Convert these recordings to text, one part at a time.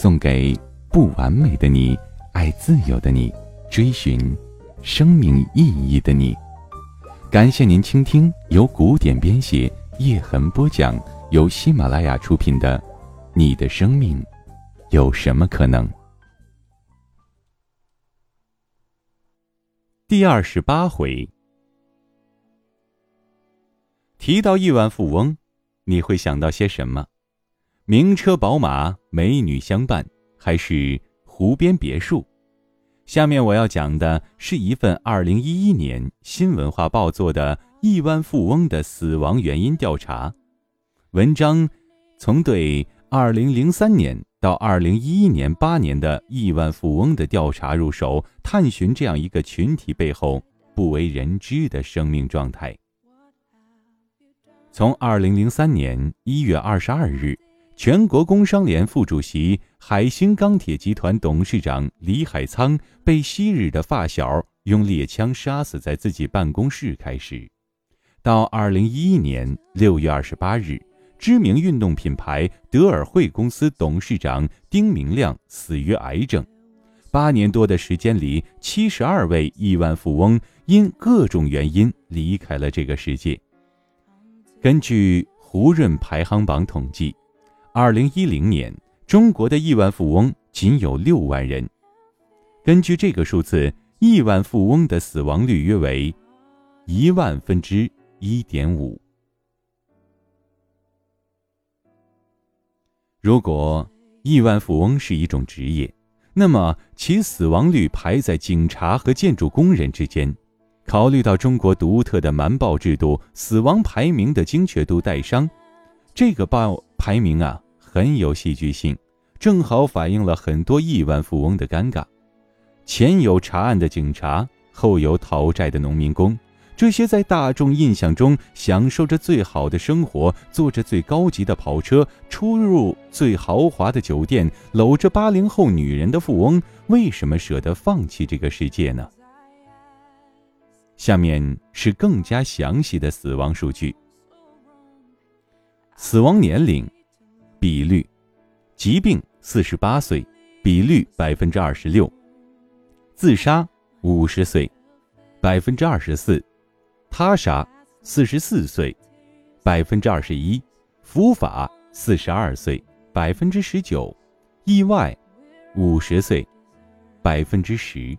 送给不完美的你，爱自由的你，追寻生命意义的你。感谢您倾听由古典编写、叶痕播讲、由喜马拉雅出品的《你的生命有什么可能》第二十八回。提到亿万富翁，你会想到些什么？名车宝马、美女相伴，还是湖边别墅？下面我要讲的是一份二零一一年新文化报做的亿万富翁的死亡原因调查。文章从对二零零三年到二零一一年八年的亿万富翁的调查入手，探寻这样一个群体背后不为人知的生命状态。从二零零三年一月二十二日，全国工商联副主席、海兴钢铁集团董事长李海仓被昔日的发小用猎枪杀死在自己办公室开始，到二零一一年六月二十八日，知名运动品牌德尔惠公司董事长丁明亮死于癌症，八年多的时间里，七十二位亿万富翁因各种原因离开了这个世界。根据胡润排行榜统计，二零一零年中国的亿万富翁仅有六万人。根据这个数字，亿万富翁的死亡率约为一万分之一点五。如果亿万富翁是一种职业，那么其死亡率排在警察和建筑工人之间。考虑到中国独特的瞒报制度，死亡排名的精确度带伤，这个报排名啊很有戏剧性，正好反映了很多亿万富翁的尴尬。前有查案的警察，后有讨债的农民工，这些在大众印象中享受着最好的生活，坐着最高级的跑车，出入最豪华的酒店，搂着八零后女人的富翁，为什么舍得放弃这个世界呢？下面是更加详细的死亡数据。死亡年龄比率：疾病四十八岁，比率百分之二十六；自杀五十岁，百分之二十四；他杀四十四岁，百分之二十一；伏法四十二岁，百分之十九；意外五十岁，百分之十。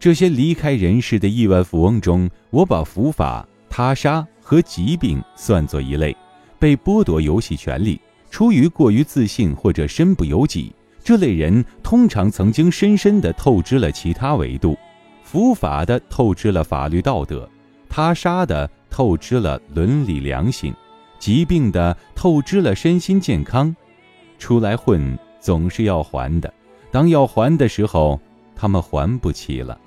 这些离开人世的亿万富翁中，我把伏法、他杀和疾病算作一类，被剥夺游戏权利，出于过于自信或者身不由己。这类人通常曾经深深地透支了其他维度：伏法的透支了法律道德，他杀的透支了伦理良心，疾病的透支了身心健康。出来混总是要还的，当要还的时候，他们还不起了。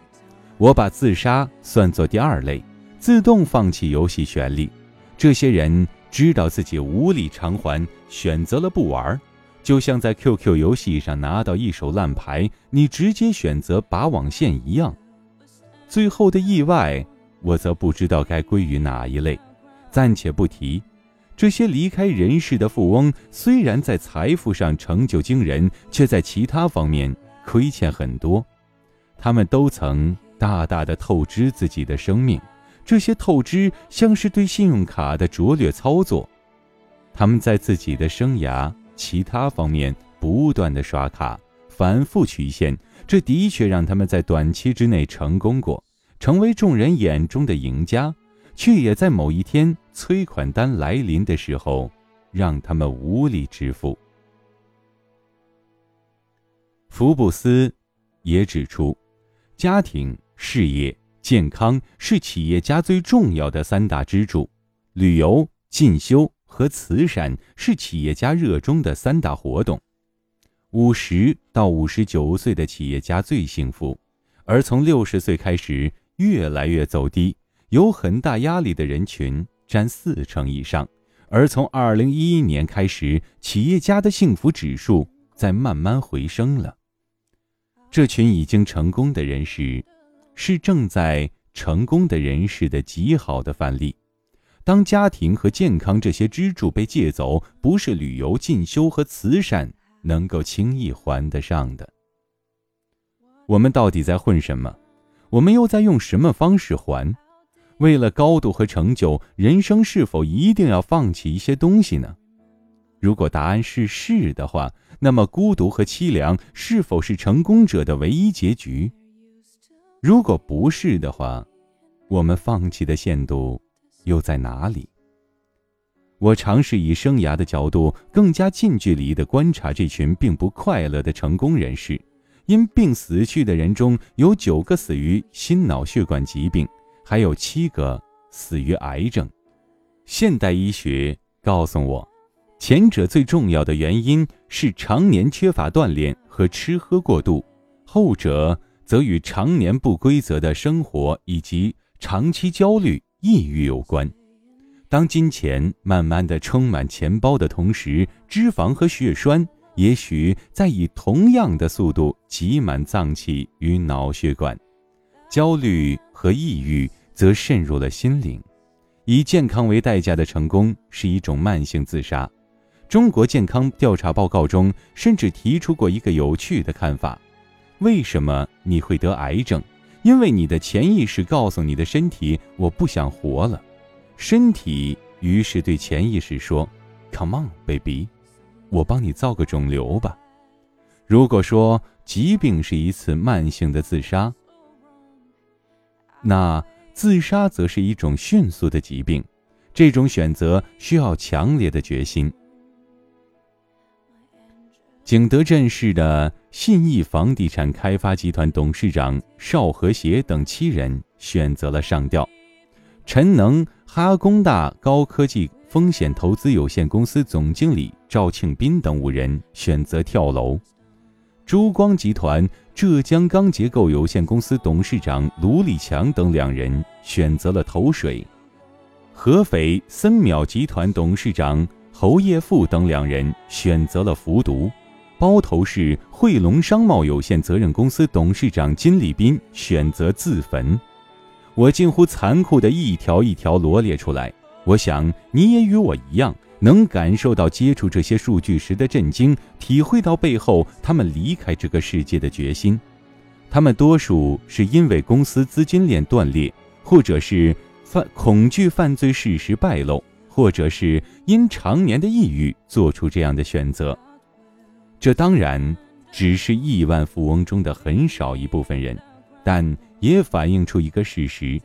我把自杀算作第二类，自动放弃游戏权利。这些人知道自己无力偿还，选择了不玩。就像在 QQ 游戏上拿到一手烂牌，你直接选择拔网线一样。最后的意外，我则不知道该归于哪一类，暂且不提。这些离开人世的富翁，虽然在财富上成就惊人，却在其他方面亏欠很多。他们都曾。大大的透支自己的生命，这些透支像是对信用卡的拙劣操作。他们在自己的生涯其他方面不断的刷卡，反复曲线，这的确让他们在短期之内成功过，成为众人眼中的赢家，却也在某一天催款单来临的时候，让他们无力支付。福布斯也指出，家庭。事业、健康是企业家最重要的三大支柱，旅游、进修和慈善是企业家热衷的三大活动。五十到五十九岁的企业家最幸福，而从六十岁开始越来越走低，有很大压力的人群占四成以上。而从二零一一年开始，企业家的幸福指数在慢慢回升了。这群已经成功的人士，是正在成功的人士的极好的范例。当家庭和健康这些支柱被借走，不是旅游、进修和慈善能够轻易还得上的。我们到底在混什么？我们又在用什么方式还？为了高度和成就，人生是否一定要放弃一些东西呢？如果答案是是的话，那么孤独和凄凉是否是成功者的唯一结局？如果不是的话，我们放弃的限度？又在哪里？我尝试以生涯的角度，更加近距离地观察这群并不快乐的成功人士。因病死去的人中有九个死于心脑血管疾病，还有七个死于癌症。现代医学告诉我，前者最重要的原因是常年缺乏锻炼和吃喝过度，后者则与常年不规则的生活以及长期焦虑。抑郁有关。当金钱慢慢的充满钱包的同时，脂肪和血栓也许在以同样的速度挤满脏器与脑血管。焦虑和抑郁则渗入了心灵。以健康为代价的成功是一种慢性自杀。中国健康调查报告中甚至提出过一个有趣的看法：为什么你会得癌症？因为你的潜意识告诉你的身体，我不想活了。身体于是对潜意识说：“Come on, baby，我帮你造个肿瘤吧。”如果说疾病是一次慢性的自杀，那自杀则是一种迅速的疾病。这种选择需要强烈的决心。景德镇市的信义房地产开发集团董事长邵和谐等七人选择了上吊，陈能哈工大高科技风险投资有限公司总经理赵庆斌等五人选择跳楼，珠光集团浙江钢结构有限公司董事长卢立强等两人选择了投水，合肥森淼集团董事长侯业富等两人选择了服毒。包头市汇龙商贸有限责任公司董事长金立斌选择自焚，我近乎残酷的一条一条罗列出来。我想你也与我一样，能感受到接触这些数据时的震惊，体会到背后他们离开这个世界的决心。他们多数是因为公司资金链断裂，或者是犯恐惧犯罪事实败露，或者是因常年的抑郁做出这样的选择。这当然只是亿万富翁中的很少一部分人，但也反映出一个事实：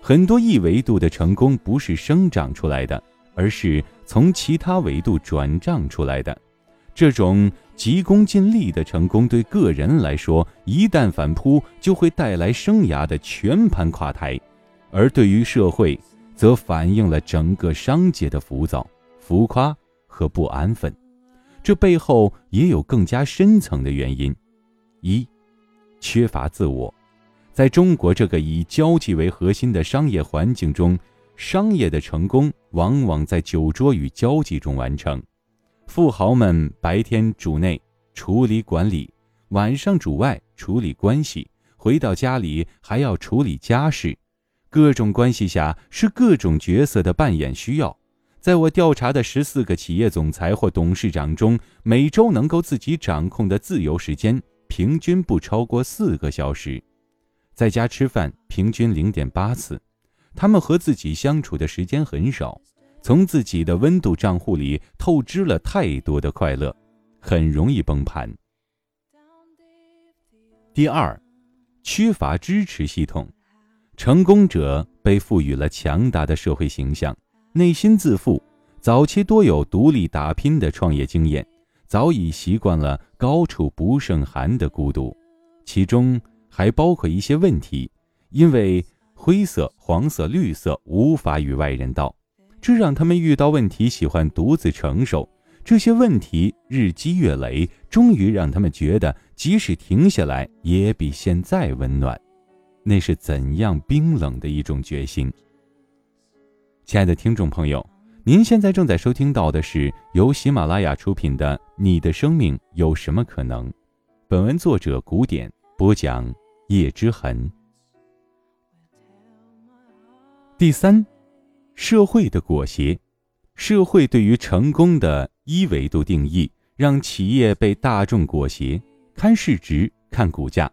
很多亿维度的成功不是生长出来的，而是从其他维度转账出来的。这种急功近利的成功，对个人来说，一旦反扑，就会带来生涯的全盘垮台；而对于社会，则反映了整个商界的浮躁、浮夸和不安分。这背后也有更加深层的原因：一，缺乏自我。在中国这个以交际为核心的商业环境中，商业的成功往往在酒桌与交际中完成。富豪们白天主内处理管理，晚上主外处理关系，回到家里还要处理家事。各种关系下是各种角色的扮演需要。在我调查的十四个企业总裁或董事长中，每周能够自己掌控的自由时间平均不超过四个小时，在家吃饭平均零点八次。他们和自己相处的时间很少，从自己的温度账户里透支了太多的快乐，很容易崩盘。第二，缺乏支持系统，成功者被赋予了强大的社会形象。内心自负，早期多有独立打拼的创业经验，早已习惯了高处不胜寒的孤独，其中还包括一些问题，因为灰色、黄色、绿色无法与外人道，这让他们遇到问题喜欢独自承受，这些问题日积月累，终于让他们觉得，即使停下来，也比现在温暖。那是怎样冰冷的一种决心！亲爱的听众朋友，您现在正在收听到的是由喜马拉雅出品的《你的生命有什么可能》，本文作者古典播讲叶之痕。第三，社会的裹挟，社会对于成功的一维度定义，让企业被大众裹挟，看市值，看股价。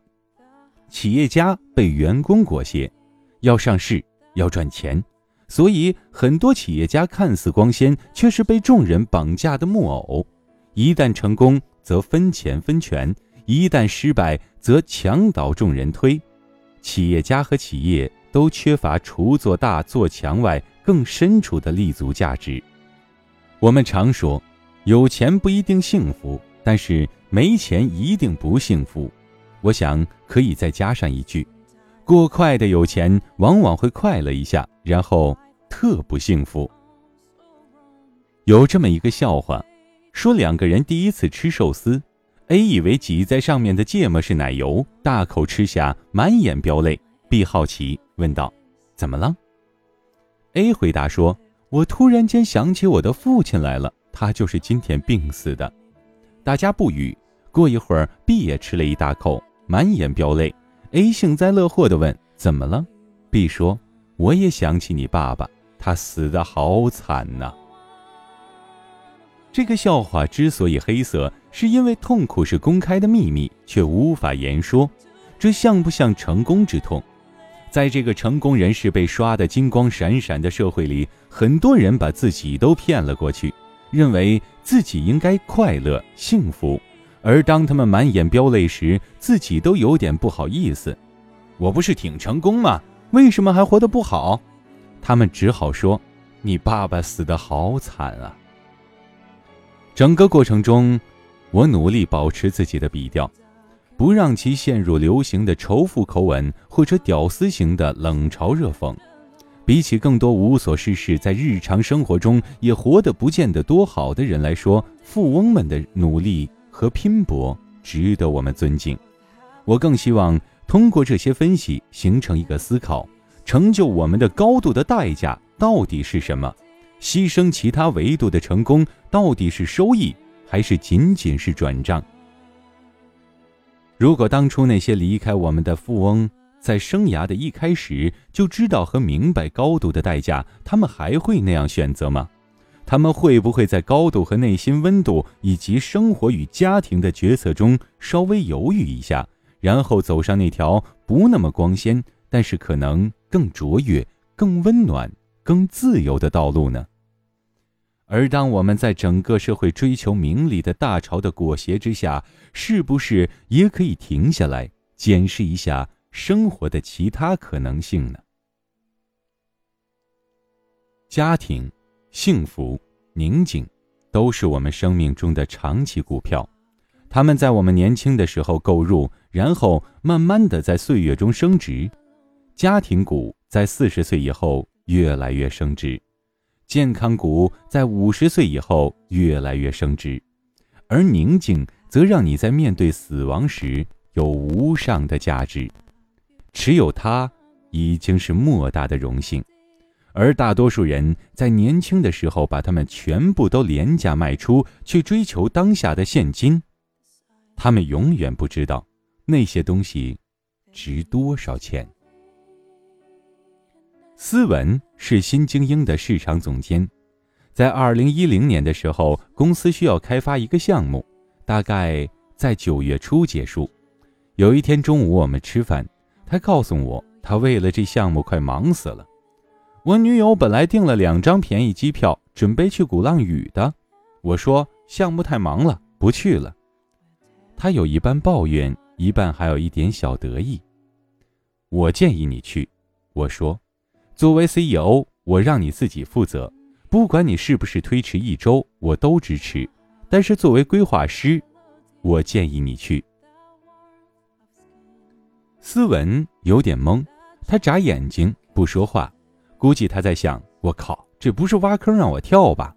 企业家被员工裹挟，要上市，要赚钱，所以很多企业家看似光鲜，却是被众人绑架的木偶。一旦成功，则分钱分权；一旦失败，则墙倒众人推。企业家和企业都缺乏除做大做强外更深处的立足价值。我们常说，有钱不一定幸福，但是没钱一定不幸福。我想可以再加上一句：过快的有钱往往会快乐一下，然后特不幸福。有这么一个笑话，说两个人第一次吃寿司，A 以为挤在上面的芥末是奶油，大口吃下，满眼飙泪。B 好奇问道：“怎么了？”A 回答说：“我突然间想起我的父亲来了，他就是今天病死的。”大家不语。过一会儿，B 也吃了一大口。满眼飙泪，A 幸灾乐祸地问：“怎么了？”B 说：“我也想起你爸爸，他死得好惨呐。”这个笑话之所以黑色，是因为痛苦是公开的秘密，却无法言说。这像不像成功之痛？在这个成功人士被刷得金光闪闪的社会里，很多人把自己都骗了过去，认为自己应该快乐幸福。而当他们满眼飙泪时，自己都有点不好意思。我不是挺成功吗？为什么还活得不好？他们只好说：“你爸爸死得好惨啊！”整个过程中，我努力保持自己的笔调，不让其陷入流行的仇富口吻或者屌丝型的冷嘲热讽。比起更多无所事事，在日常生活中也活得不见得多好的人来说，富翁们的努力。和拼搏值得我们尊敬。我更希望通过这些分析形成一个思考：成就我们的高度的代价到底是什么？牺牲其他维度的成功到底是收益，还是仅仅是转账？如果当初那些离开我们的富翁在生涯的一开始就知道和明白高度的代价，他们还会那样选择吗？他们会不会在高度和内心温度以及生活与家庭的决策中稍微犹豫一下，然后走上那条不那么光鲜，但是可能更卓越、更温暖、更自由的道路呢？而当我们在整个社会追求名利的大潮的裹挟之下，是不是也可以停下来检视一下生活的其他可能性呢？家庭。幸福、宁静，都是我们生命中的长期股票。他们在我们年轻的时候购入，然后慢慢的在岁月中升值。家庭股在四十岁以后越来越升值，健康股在五十岁以后越来越升值，而宁静则让你在面对死亡时有无上的价值。持有它，已经是莫大的荣幸。而大多数人在年轻的时候把它们全部都廉价卖出，去追求当下的现金。他们永远不知道那些东西值多少钱。斯文是新精英的市场总监，在二零一零年的时候，公司需要开发一个项目，大概在九月初结束。有一天中午我们吃饭，他告诉我，他为了这项目快忙死了。我女友本来订了两张便宜机票，准备去鼓浪屿的。我说项目太忙了，不去了。她有一半抱怨，一半还有一点小得意。我建议你去，我说，作为 CEO，我让你自己负责，不管你是不是推迟一周，我都支持。但是作为规划师，我建议你去。斯文有点懵，他眨眼睛不说话。估计他在想：“我靠，这不是挖坑让我跳吧？”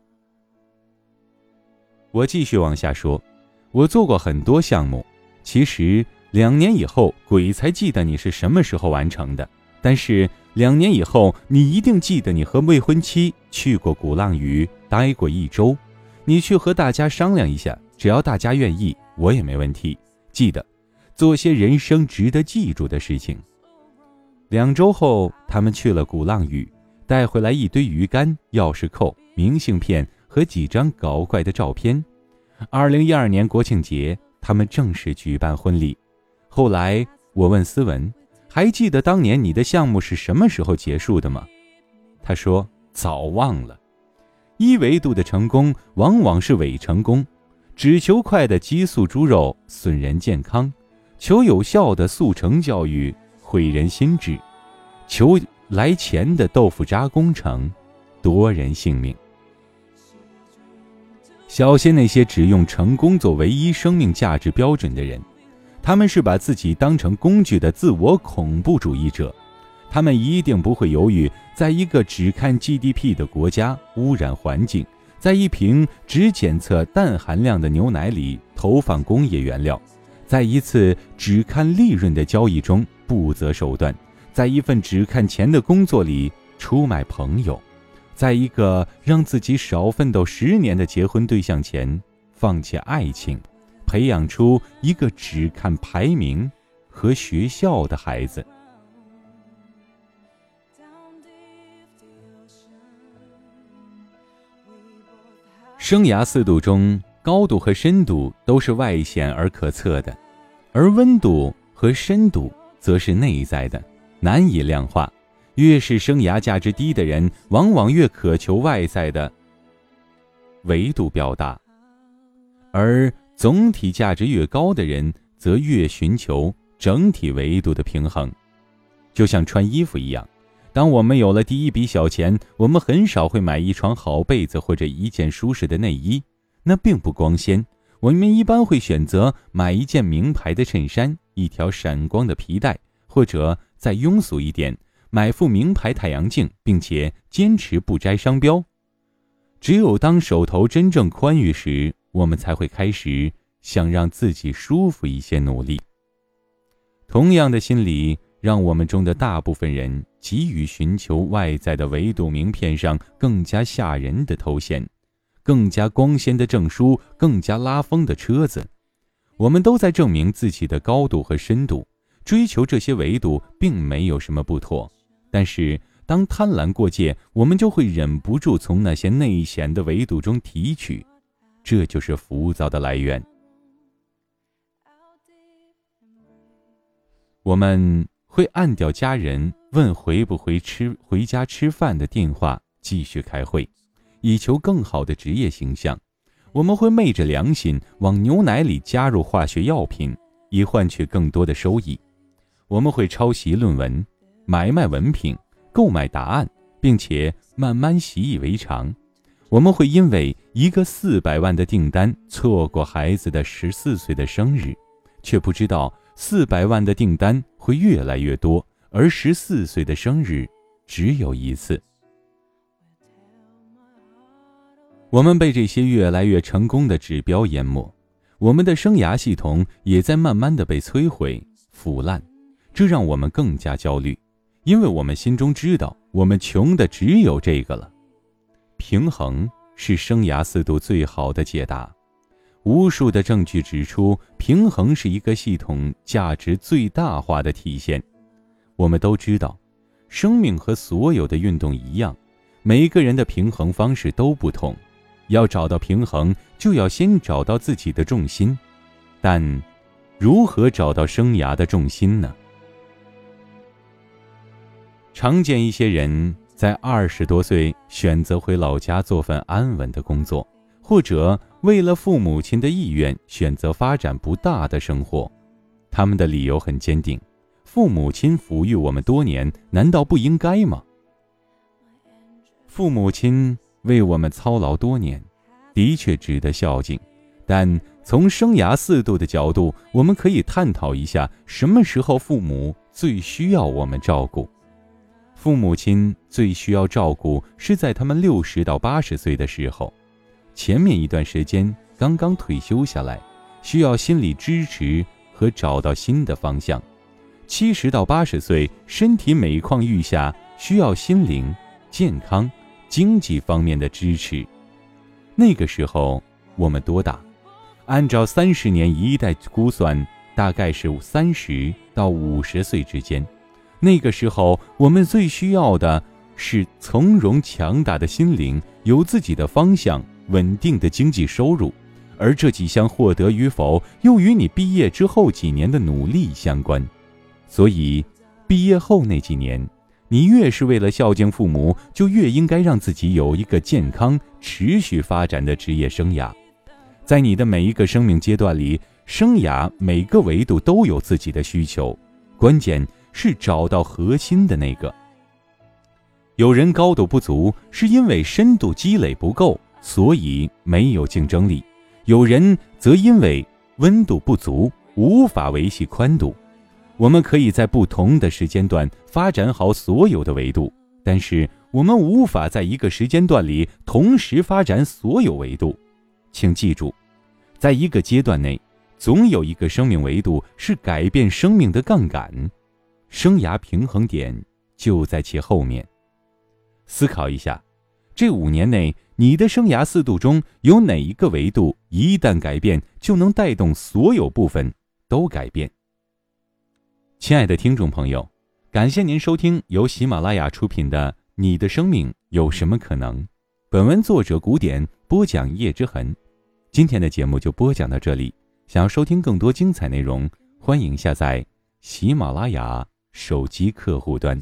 我继续往下说，我做过很多项目，其实两年以后鬼才记得你是什么时候完成的，但是两年以后你一定记得你和未婚妻去过鼓浪屿待过一周，你去和大家商量一下，只要大家愿意，我也没问题。记得，做些人生值得记住的事情。两周后，他们去了鼓浪屿，带回来一堆鱼竿、钥匙扣、明信片。和几张搞怪的照片。二零一二年国庆节，他们正式举办婚礼。后来我问思文：“还记得当年你的项目是什么时候结束的吗？”他说：“早忘了。一维度的成功往往是伪成功，只求快的激素猪肉损人健康，求有效的速成教育毁人心智，求来钱的豆腐渣工程夺人性命。”小心那些只用成功作唯一生命价值标准的人，他们是把自己当成工具的自我恐怖主义者。他们一定不会犹豫，在一个只看 GDP 的国家污染环境，在一瓶只检测氮含量的牛奶里投放工业原料，在一次只看利润的交易中不择手段，在一份只看钱的工作里出卖朋友。在一个让自己少奋斗十年的结婚对象前放弃爱情，培养出一个只看排名和学校的孩子。生涯四度中，高度和深度都是外显而可测的，而温度和深度则是内在的，难以量化。越是生涯价值低的人，往往越渴求外在的维度表达；而总体价值越高的人，则越寻求整体维度的平衡。就像穿衣服一样，当我们有了第一笔小钱，我们很少会买一床好被子或者一件舒适的内衣，那并不光鲜。我们一般会选择买一件名牌的衬衫，一条闪光的皮带，或者再庸俗一点。买副名牌太阳镜，并且坚持不摘商标。只有当手头真正宽裕时，我们才会开始想让自己舒服一些努力。同样的心理，让我们中的大部分人急于寻求外在的维度名片上更加吓人的头衔、更加光鲜的证书、更加拉风的车子。我们都在证明自己的高度和深度，追求这些维度并没有什么不妥。但是，当贪婪过界，我们就会忍不住从那些内显的维度中提取，这就是浮躁的来源。我们会按掉家人问回不回吃回家吃饭的电话，继续开会，以求更好的职业形象。我们会昧着良心往牛奶里加入化学药品，以换取更多的收益。我们会抄袭论文。买卖文凭，购买答案，并且慢慢习以为常。我们会因为一个四百万的订单错过孩子的十四岁的生日，却不知道四百万的订单会越来越多，而十四岁的生日只有一次。我们被这些越来越成功的指标淹没，我们的生涯系统也在慢慢的被摧毁腐烂，这让我们更加焦虑。因为我们心中知道，我们穷的只有这个了。平衡是生涯四度最好的解答。无数的证据指出，平衡是一个系统价值最大化的体现。我们都知道，生命和所有的运动一样，每个人的平衡方式都不同。要找到平衡，就要先找到自己的重心。但，如何找到生涯的重心呢？常见一些人在二十多岁选择回老家做份安稳的工作，或者为了父母亲的意愿选择发展不大的生活。他们的理由很坚定：父母亲抚育我们多年，难道不应该吗？父母亲为我们操劳多年，的确值得孝敬。但从生涯四度的角度，我们可以探讨一下，什么时候父母最需要我们照顾？父母亲最需要照顾是在他们六十到八十岁的时候，前面一段时间刚刚退休下来，需要心理支持和找到新的方向；七十到八十岁，身体每况愈下，需要心灵、健康、经济方面的支持。那个时候我们多大？按照三十年一代估算，大概是三十到五十岁之间。那个时候我们最需要的是从容强大的心灵，有自己的方向，稳定的经济收入。而这几项获得与否，又与你毕业之后几年的努力相关。所以，毕业后那几年，你越是为了孝敬父母，就越应该让自己有一个健康、持续发展的职业生涯。在你的每一个生命阶段里，生涯每个维度都有自己的需求，关键是找到核心的那个。有人高度不足，是因为深度积累不够，所以没有竞争力。有人则因为温度不足，无法维系宽度。我们可以在不同的时间段发展好所有的维度，但是我们无法在一个时间段里同时发展所有维度。请记住，在一个阶段内，总有一个生命维度是改变生命的杠杆，生涯平衡点就在其后面。思考一下，这五年内。你的生涯四度中有哪一个维度一旦改变，就能带动所有部分都改变？亲爱的听众朋友，感谢您收听由喜马拉雅出品的《你的生命有什么可能》。本文作者古典播讲叶之痕。今天的节目就播讲到这里。想要收听更多精彩内容，欢迎下载喜马拉雅手机客户端。